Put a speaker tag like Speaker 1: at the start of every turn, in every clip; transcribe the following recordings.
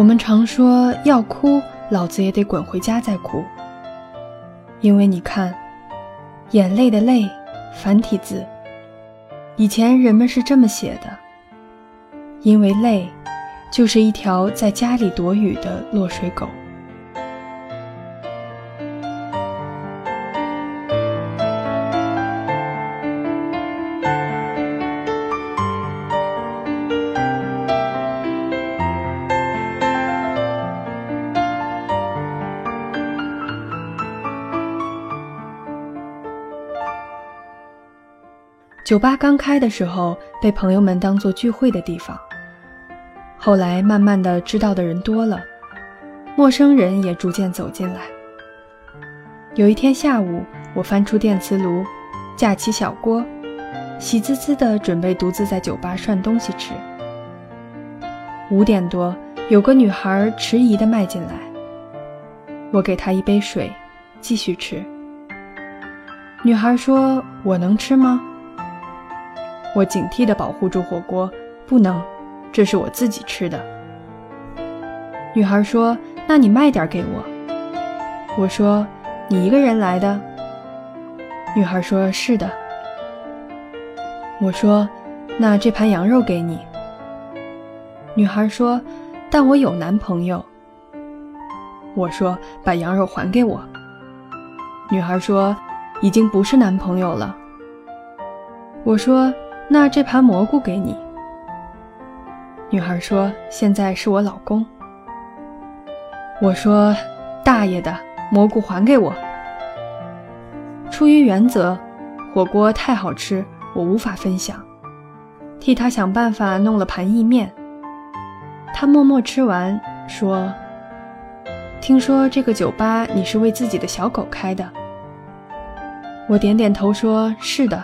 Speaker 1: 我们常说要哭，老子也得滚回家再哭。因为你看，眼泪的泪，繁体字，以前人们是这么写的。因为泪，就是一条在家里躲雨的落水狗。酒吧刚开的时候，被朋友们当作聚会的地方。后来慢慢的知道的人多了，陌生人也逐渐走进来。有一天下午，我翻出电磁炉，架起小锅，喜滋滋的准备独自在酒吧涮东西吃。五点多，有个女孩迟疑的迈进来，我给她一杯水，继续吃。女孩说：“我能吃吗？”我警惕地保护住火锅，不能，这是我自己吃的。女孩说：“那你卖点给我。”我说：“你一个人来的？”女孩说：“是的。”我说：“那这盘羊肉给你。”女孩说：“但我有男朋友。”我说：“把羊肉还给我。”女孩说：“已经不是男朋友了。”我说。那这盘蘑菇给你。女孩说：“现在是我老公。”我说：“大爷的，蘑菇还给我。”出于原则，火锅太好吃，我无法分享，替他想办法弄了盘意面。他默默吃完，说：“听说这个酒吧你是为自己的小狗开的？”我点点头，说：“是的。”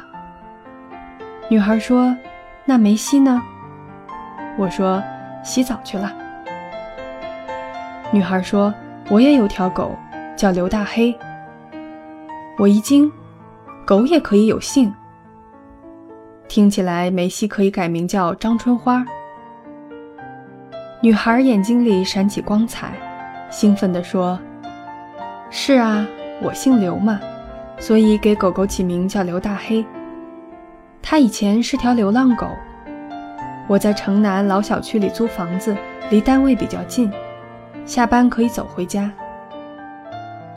Speaker 1: 女孩说：“那梅西呢？”我说：“洗澡去了。”女孩说：“我也有条狗，叫刘大黑。”我一惊，狗也可以有姓？听起来梅西可以改名叫张春花。女孩眼睛里闪起光彩，兴奋地说：“是啊，我姓刘嘛，所以给狗狗起名叫刘大黑。”它以前是条流浪狗，我在城南老小区里租房子，离单位比较近，下班可以走回家。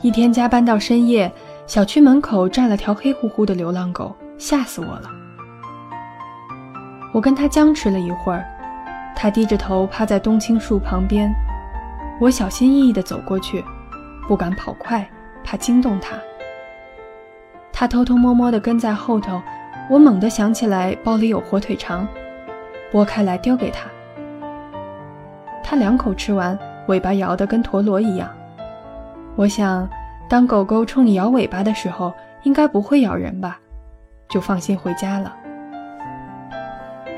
Speaker 1: 一天加班到深夜，小区门口站了条黑乎乎的流浪狗，吓死我了。我跟他僵持了一会儿，他低着头趴在冬青树旁边，我小心翼翼地走过去，不敢跑快，怕惊动它。他偷偷摸摸地跟在后头。我猛地想起来包里有火腿肠，剥开来丢给他。他两口吃完，尾巴摇得跟陀螺一样。我想，当狗狗冲你摇尾巴的时候，应该不会咬人吧，就放心回家了。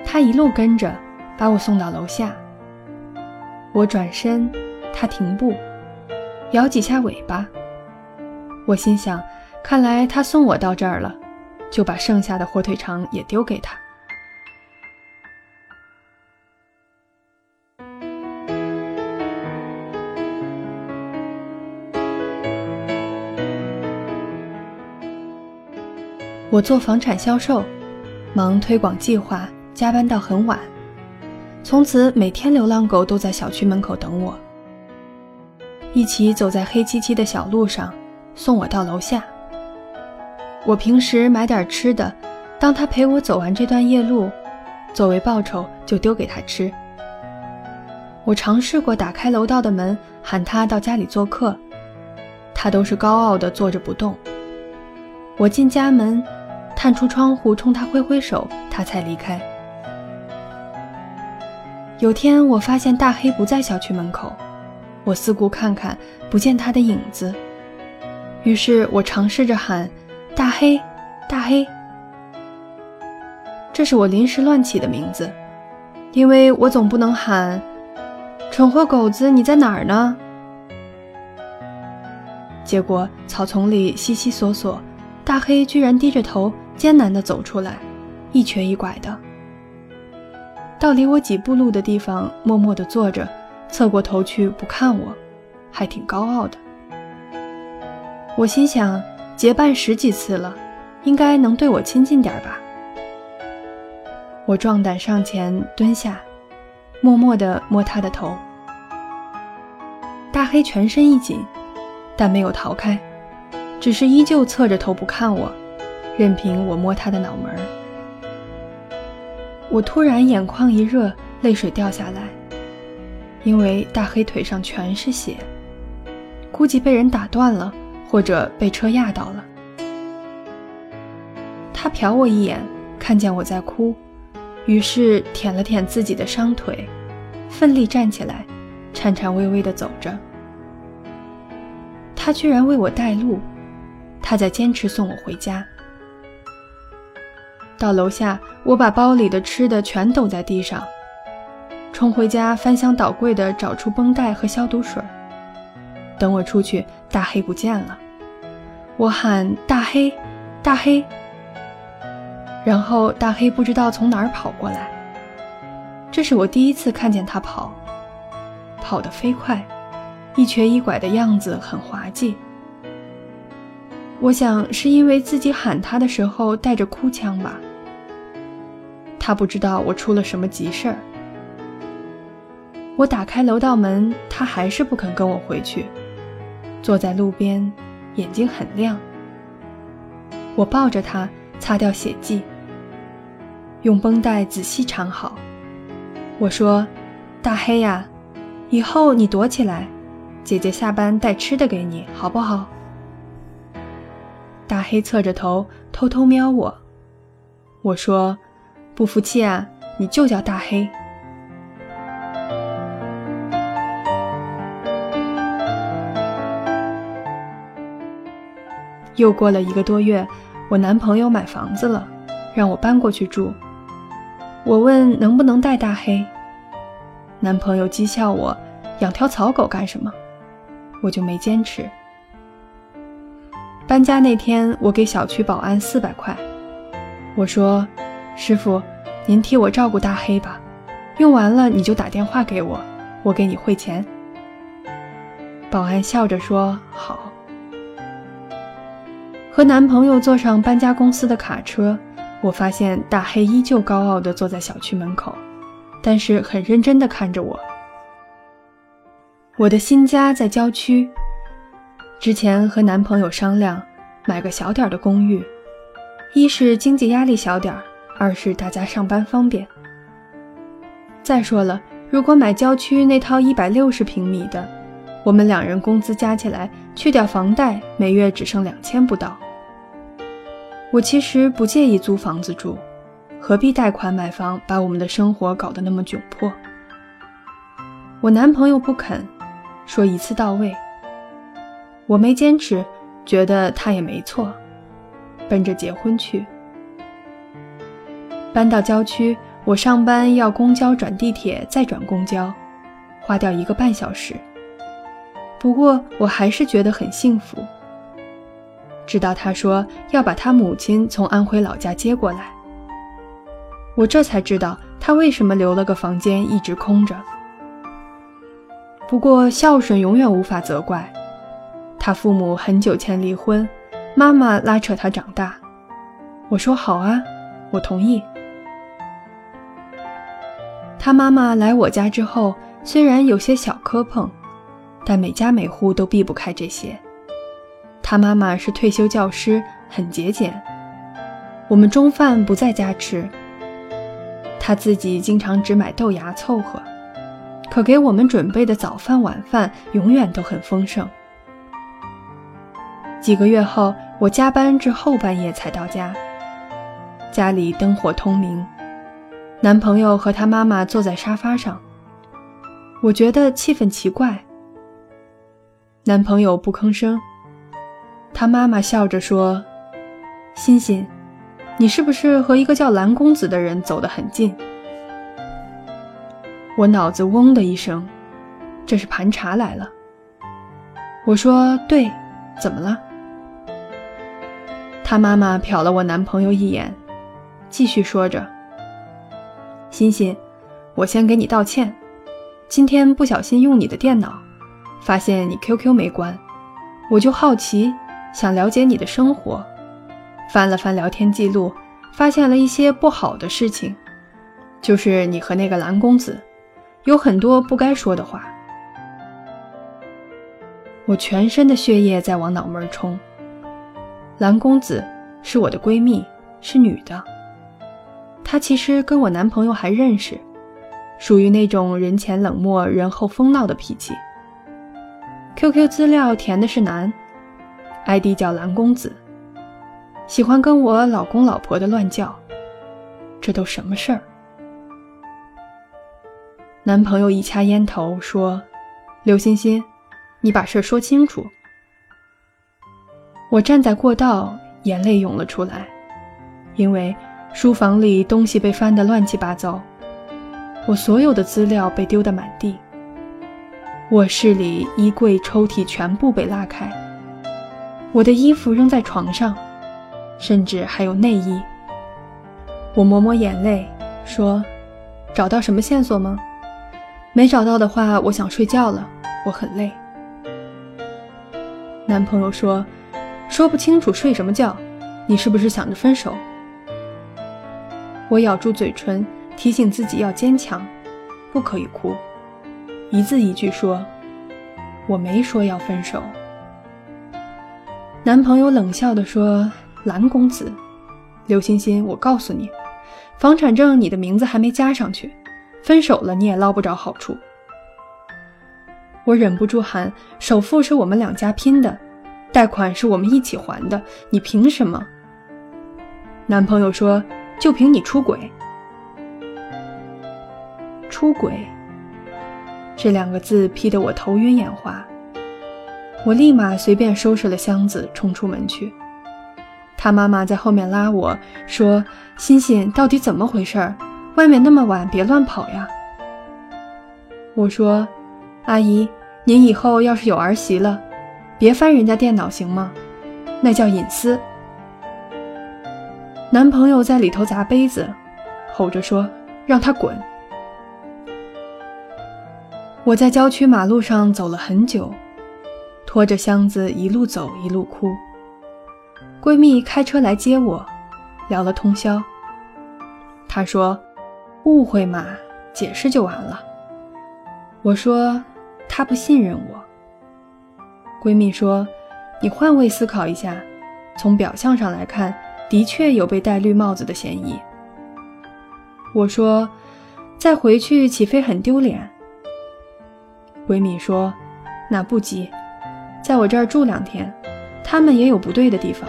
Speaker 1: 他一路跟着，把我送到楼下。我转身，他停步，摇几下尾巴。我心想，看来他送我到这儿了。就把剩下的火腿肠也丢给他。我做房产销售，忙推广计划，加班到很晚。从此每天流浪狗都在小区门口等我，一起走在黑漆漆的小路上，送我到楼下。我平时买点吃的，当他陪我走完这段夜路，作为报酬就丢给他吃。我尝试过打开楼道的门，喊他到家里做客，他都是高傲的坐着不动。我进家门，探出窗户冲他挥挥手，他才离开。有天我发现大黑不在小区门口，我四顾看看，不见他的影子，于是我尝试着喊。大黑，大黑，这是我临时乱起的名字，因为我总不能喊“蠢货狗子，你在哪儿呢？”结果草丛里悉悉索索，大黑居然低着头，艰难地走出来，一瘸一拐的，到离我几步路的地方，默默地坐着，侧过头去不看我，还挺高傲的。我心想，结伴十几次了，应该能对我亲近点吧。我壮胆上前蹲下，默默地摸他的头。大黑全身一紧，但没有逃开，只是依旧侧着头不看我，任凭我摸他的脑门。我突然眼眶一热，泪水掉下来，因为大黑腿上全是血，估计被人打断了，或者被车压到了。他瞟我一眼，看见我在哭。于是舔了舔自己的伤腿，奋力站起来，颤颤巍巍地走着。他居然为我带路，他在坚持送我回家。到楼下，我把包里的吃的全抖在地上，冲回家翻箱倒柜地找出绷带和消毒水。等我出去，大黑不见了，我喊大黑，大黑。然后大黑不知道从哪儿跑过来，这是我第一次看见他跑，跑得飞快，一瘸一拐的样子很滑稽。我想是因为自己喊他的时候带着哭腔吧。他不知道我出了什么急事儿。我打开楼道门，他还是不肯跟我回去，坐在路边，眼睛很亮。我抱着他，擦掉血迹。用绷带仔细缠好。我说：“大黑呀，以后你躲起来，姐姐下班带吃的给你，好不好？”大黑侧着头偷偷瞄我。我说：“不服气啊，你就叫大黑。”又过了一个多月，我男朋友买房子了，让我搬过去住。我问能不能带大黑，男朋友讥笑我，养条草狗干什么？我就没坚持。搬家那天，我给小区保安四百块，我说：“师傅，您替我照顾大黑吧，用完了你就打电话给我，我给你汇钱。”保安笑着说：“好。”和男朋友坐上搬家公司的卡车。我发现大黑依旧高傲地坐在小区门口，但是很认真地看着我。我的新家在郊区，之前和男朋友商量买个小点的公寓，一是经济压力小点，二是大家上班方便。再说了，如果买郊区那套一百六十平米的，我们两人工资加起来去掉房贷，每月只剩两千不到。我其实不介意租房子住，何必贷款买房，把我们的生活搞得那么窘迫？我男朋友不肯，说一次到位。我没坚持，觉得他也没错，奔着结婚去。搬到郊区，我上班要公交转地铁再转公交，花掉一个半小时。不过我还是觉得很幸福。直到他说要把他母亲从安徽老家接过来，我这才知道他为什么留了个房间一直空着。不过孝顺永远无法责怪，他父母很久前离婚，妈妈拉扯他长大。我说好啊，我同意。他妈妈来我家之后，虽然有些小磕碰，但每家每户都避不开这些。他妈妈是退休教师，很节俭。我们中饭不在家吃，他自己经常只买豆芽凑合。可给我们准备的早饭晚饭永远都很丰盛。几个月后，我加班至后半夜才到家，家里灯火通明，男朋友和他妈妈坐在沙发上，我觉得气氛奇怪。男朋友不吭声。他妈妈笑着说：“欣欣，你是不是和一个叫蓝公子的人走得很近？”我脑子嗡的一声，这是盘查来了。我说：“对，怎么了？”他妈妈瞟了我男朋友一眼，继续说着：“欣欣，我先给你道歉。今天不小心用你的电脑，发现你 QQ 没关，我就好奇，想了解你的生活，翻了翻聊天记录，发现了一些不好的事情，就是你和那个蓝公子，有很多不该说的话。我全身的血液在往脑门冲。蓝公子是我的闺蜜，是女的。她其实跟我男朋友还认识，属于那种人前冷漠、人后疯闹的脾气。QQ 资料填的是男，ID 叫蓝公子，喜欢跟我老公老婆的乱叫。这都什么事儿？男朋友一掐烟头说：“刘欣欣。”你把事儿说清楚。我站在过道，眼泪涌了出来，因为书房里东西被翻得乱七八糟，我所有的资料被丢得满地。卧室里衣柜、抽屉全部被拉开，我的衣服扔在床上，甚至还有内衣。我抹抹眼泪，说：“找到什么线索吗？没找到的话，我想睡觉了，我很累。”男朋友说：“说不清楚睡什么觉，你是不是想着分手？”我咬住嘴唇，提醒自己要坚强，不可以哭，一字一句说：“我没说要分手。”男朋友冷笑地说：“蓝公子，刘欣欣，我告诉你，房产证你的名字还没加上去，分手了你也捞不着好处。”我忍不住喊：“首付是我们两家拼的，贷款是我们一起还的，你凭什么？”男朋友说：“就凭你出轨。”出轨这两个字批得我头晕眼花，我立马随便收拾了箱子，冲出门去。他妈妈在后面拉我说：“欣欣，到底怎么回事？外面那么晚，别乱跑呀。”我说。阿姨，您以后要是有儿媳了，别翻人家电脑行吗？那叫隐私。男朋友在里头砸杯子，吼着说：“让他滚！”我在郊区马路上走了很久，拖着箱子一路走一路哭。闺蜜开车来接我，聊了通宵。她说：“误会嘛，解释就完了。”我说。她不信任我。闺蜜说：“你换位思考一下，从表象上来看，的确有被戴绿帽子的嫌疑。”我说：“再回去岂非很丢脸？”闺蜜说：“那不急，在我这儿住两天，他们也有不对的地方，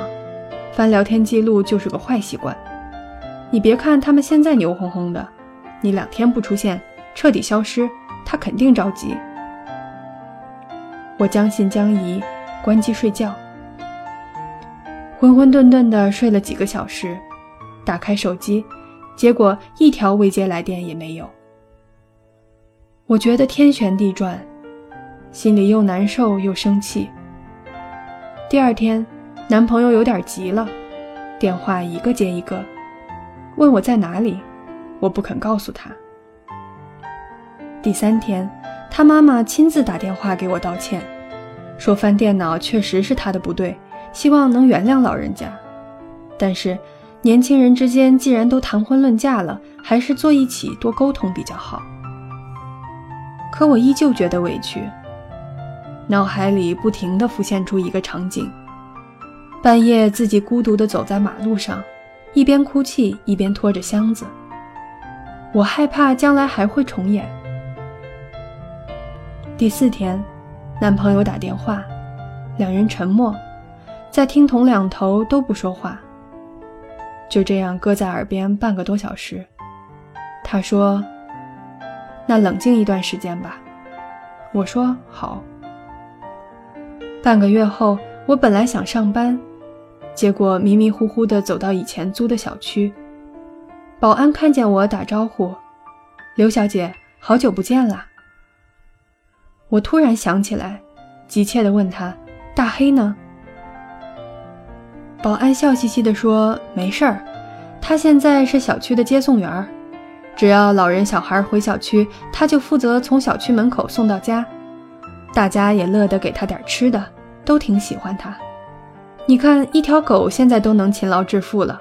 Speaker 1: 翻聊天记录就是个坏习惯。你别看他们现在牛哄哄的，你两天不出现，彻底消失，他肯定着急。”我将信将疑，关机睡觉，浑浑沌沌的睡了几个小时，打开手机，结果一条未接来电也没有。我觉得天旋地转，心里又难受又生气。第二天，男朋友有点急了，电话一个接一个，问我在哪里，我不肯告诉他。第三天。他妈妈亲自打电话给我道歉，说翻电脑确实是他的不对，希望能原谅老人家。但是，年轻人之间既然都谈婚论嫁了，还是坐一起多沟通比较好。可我依旧觉得委屈，脑海里不停地浮现出一个场景：半夜自己孤独地走在马路上，一边哭泣一边拖着箱子。我害怕将来还会重演。第四天，男朋友打电话，两人沉默，在听筒两头都不说话，就这样搁在耳边半个多小时。他说：“那冷静一段时间吧。”我说：“好。”半个月后，我本来想上班，结果迷迷糊糊地走到以前租的小区，保安看见我打招呼：“刘小姐，好久不见啦。”我突然想起来，急切地问他：“大黑呢？”保安笑嘻嘻地说：“没事儿，他现在是小区的接送员，只要老人小孩回小区，他就负责从小区门口送到家。大家也乐得给他点吃的，都挺喜欢他。你看，一条狗现在都能勤劳致富了。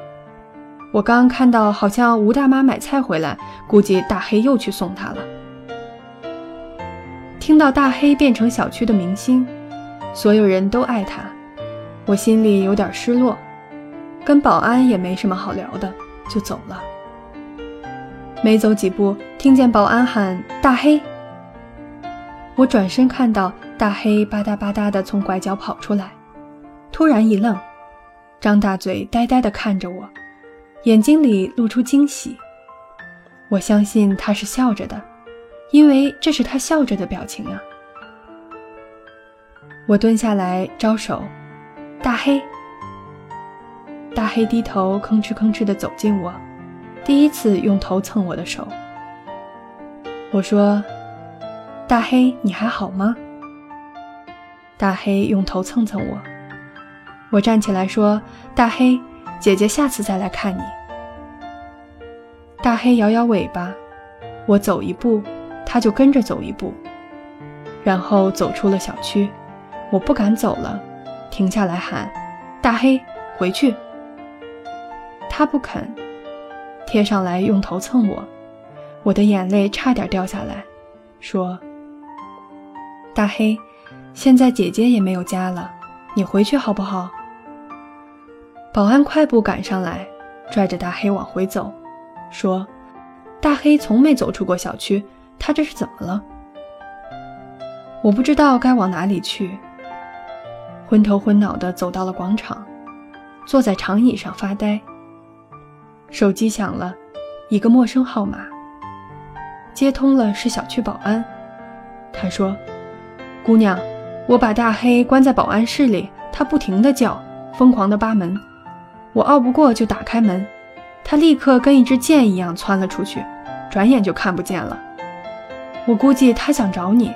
Speaker 1: 我刚看到，好像吴大妈买菜回来，估计大黑又去送她了。听到大黑变成小区的明星，所有人都爱他，我心里有点失落，跟保安也没什么好聊的，就走了。没走几步，听见保安喊“大黑”，我转身看到大黑吧嗒吧嗒的从拐角跑出来，突然一愣，张大嘴呆呆地看着我。眼睛里露出惊喜，我相信他是笑着的，因为这是他笑着的表情啊。我蹲下来招手，大黑。大黑低头吭哧吭哧地走近我，第一次用头蹭我的手。我说：“大黑，你还好吗？”大黑用头蹭蹭我，我站起来说：“大黑。”姐姐下次再来看你。大黑摇摇尾巴，我走一步，它就跟着走一步，然后走出了小区。我不敢走了，停下来喊：“大黑，回去！”它不肯，贴上来用头蹭我，我的眼泪差点掉下来，说：“大黑，现在姐姐也没有家了，你回去好不好？”保安快步赶上来，拽着大黑往回走，说：“大黑从没走出过小区，他这是怎么了？”我不知道该往哪里去，昏头昏脑地走到了广场，坐在长椅上发呆。手机响了，一个陌生号码，接通了，是小区保安。他说：“姑娘，我把大黑关在保安室里，他不停地叫，疯狂地扒门。”我拗不过，就打开门，他立刻跟一支箭一样窜了出去，转眼就看不见了。我估计他想找你。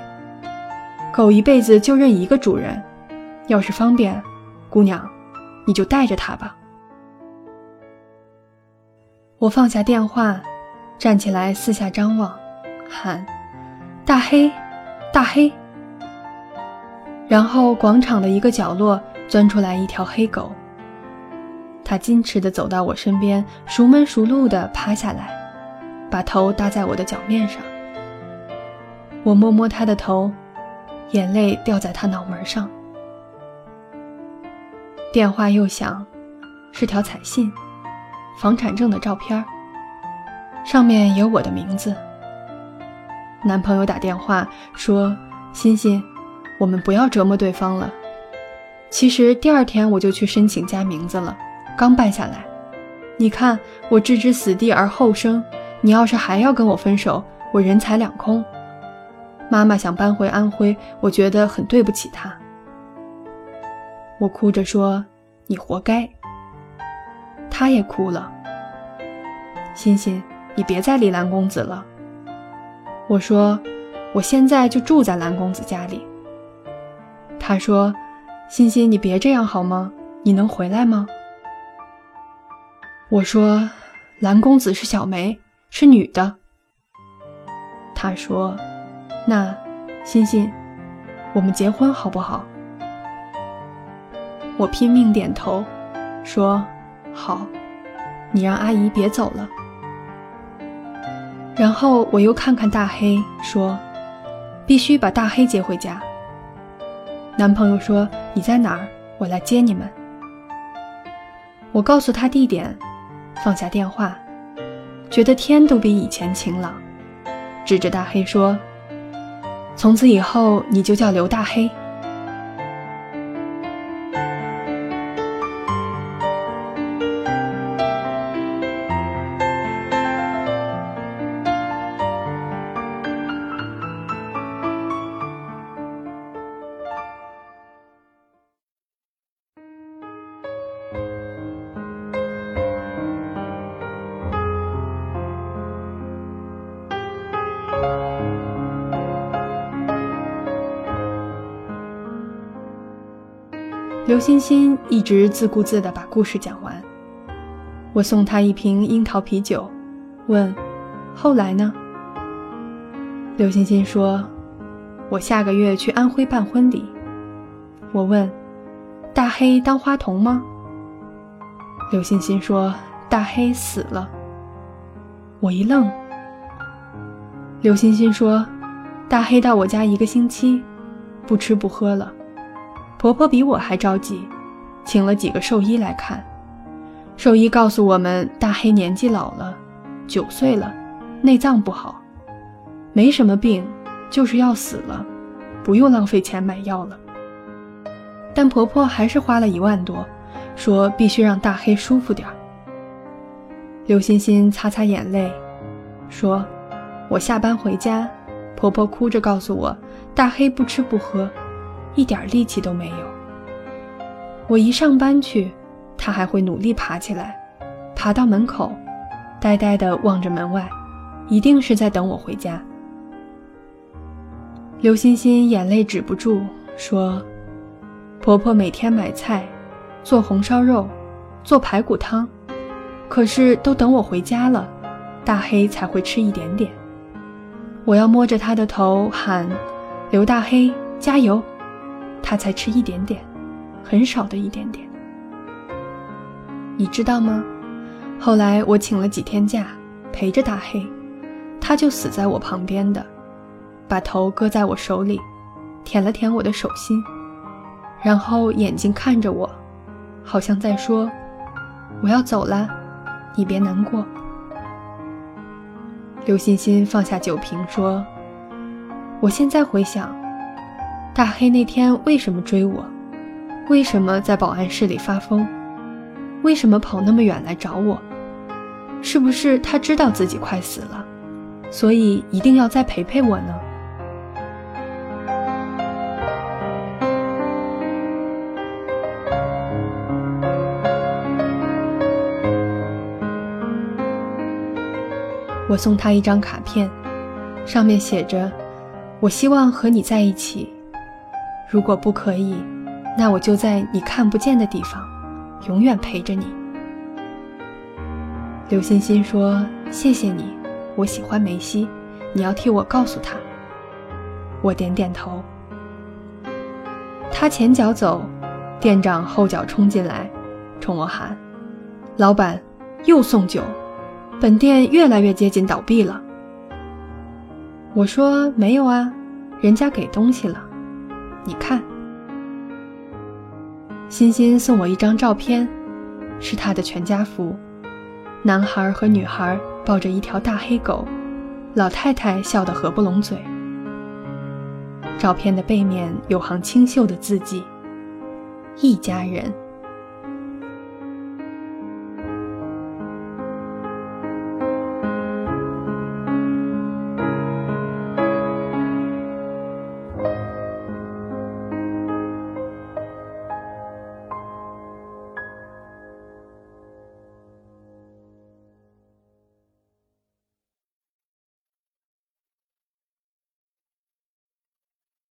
Speaker 1: 狗一辈子就认一个主人，要是方便，姑娘，你就带着它吧。我放下电话，站起来四下张望，喊：“大黑，大黑！”然后广场的一个角落钻出来一条黑狗。他矜持地走到我身边，熟门熟路地趴下来，把头搭在我的脚面上。我摸摸他的头，眼泪掉在他脑门上。电话又响，是条彩信，房产证的照片，上面有我的名字。男朋友打电话说：“欣欣，我们不要折磨对方了。”其实第二天我就去申请加名字了。刚办下来，你看我置之死地而后生。你要是还要跟我分手，我人财两空。妈妈想搬回安徽，我觉得很对不起她。我哭着说：“你活该。”她也哭了。欣欣，你别再理蓝公子了。我说：“我现在就住在蓝公子家里。”他说：“欣欣，你别这样好吗？你能回来吗？”我说：“蓝公子是小梅，是女的。”他说：“那，欣欣，我们结婚好不好？”我拼命点头，说：“好，你让阿姨别走了。”然后我又看看大黑，说：“必须把大黑接回家。”男朋友说：“你在哪儿？我来接你们。”我告诉他地点。放下电话，觉得天都比以前晴朗，指着大黑说：“从此以后，你就叫刘大黑。”刘欣欣一直自顾自地把故事讲完。我送她一瓶樱桃啤酒，问：“后来呢？刘欣欣说：“我下个月去安徽办婚礼。”我问：“大黑当花童吗？”刘欣欣说：“大黑死了。”我一愣。刘欣欣说：“大黑到我家一个星期，不吃不喝了。婆婆比我还着急，请了几个兽医来看。兽医告诉我们，大黑年纪老了，九岁了，内脏不好，没什么病，就是要死了，不用浪费钱买药了。但婆婆还是花了一万多，说必须让大黑舒服点儿。”刘欣欣擦擦眼泪，说。我下班回家，婆婆哭着告诉我，大黑不吃不喝，一点力气都没有。我一上班去，他还会努力爬起来，爬到门口，呆呆地望着门外，一定是在等我回家。刘欣欣眼泪止不住，说：“婆婆每天买菜，做红烧肉，做排骨汤，可是都等我回家了，大黑才会吃一点点。”我要摸着他的头喊：“刘大黑，加油！”他才吃一点点，很少的一点点。你知道吗？后来我请了几天假，陪着大黑，他就死在我旁边的，把头搁在我手里，舔了舔我的手心，然后眼睛看着我，好像在说：“我要走了，你别难过。”刘欣欣放下酒瓶说：“我现在回想，大黑那天为什么追我？为什么在保安室里发疯？为什么跑那么远来找我？是不是他知道自己快死了，所以一定要再陪陪我呢？”我送他一张卡片，上面写着：“我希望和你在一起。如果不可以，那我就在你看不见的地方，永远陪着你。”刘欣欣说：“谢谢你，我喜欢梅西，你要替我告诉他。”我点点头。他前脚走，店长后脚冲进来，冲我喊：“老板，又送酒。”本店越来越接近倒闭了。我说没有啊，人家给东西了，你看。欣欣送我一张照片，是他的全家福，男孩和女孩抱着一条大黑狗，老太太笑得合不拢嘴。照片的背面有行清秀的字迹：一家人。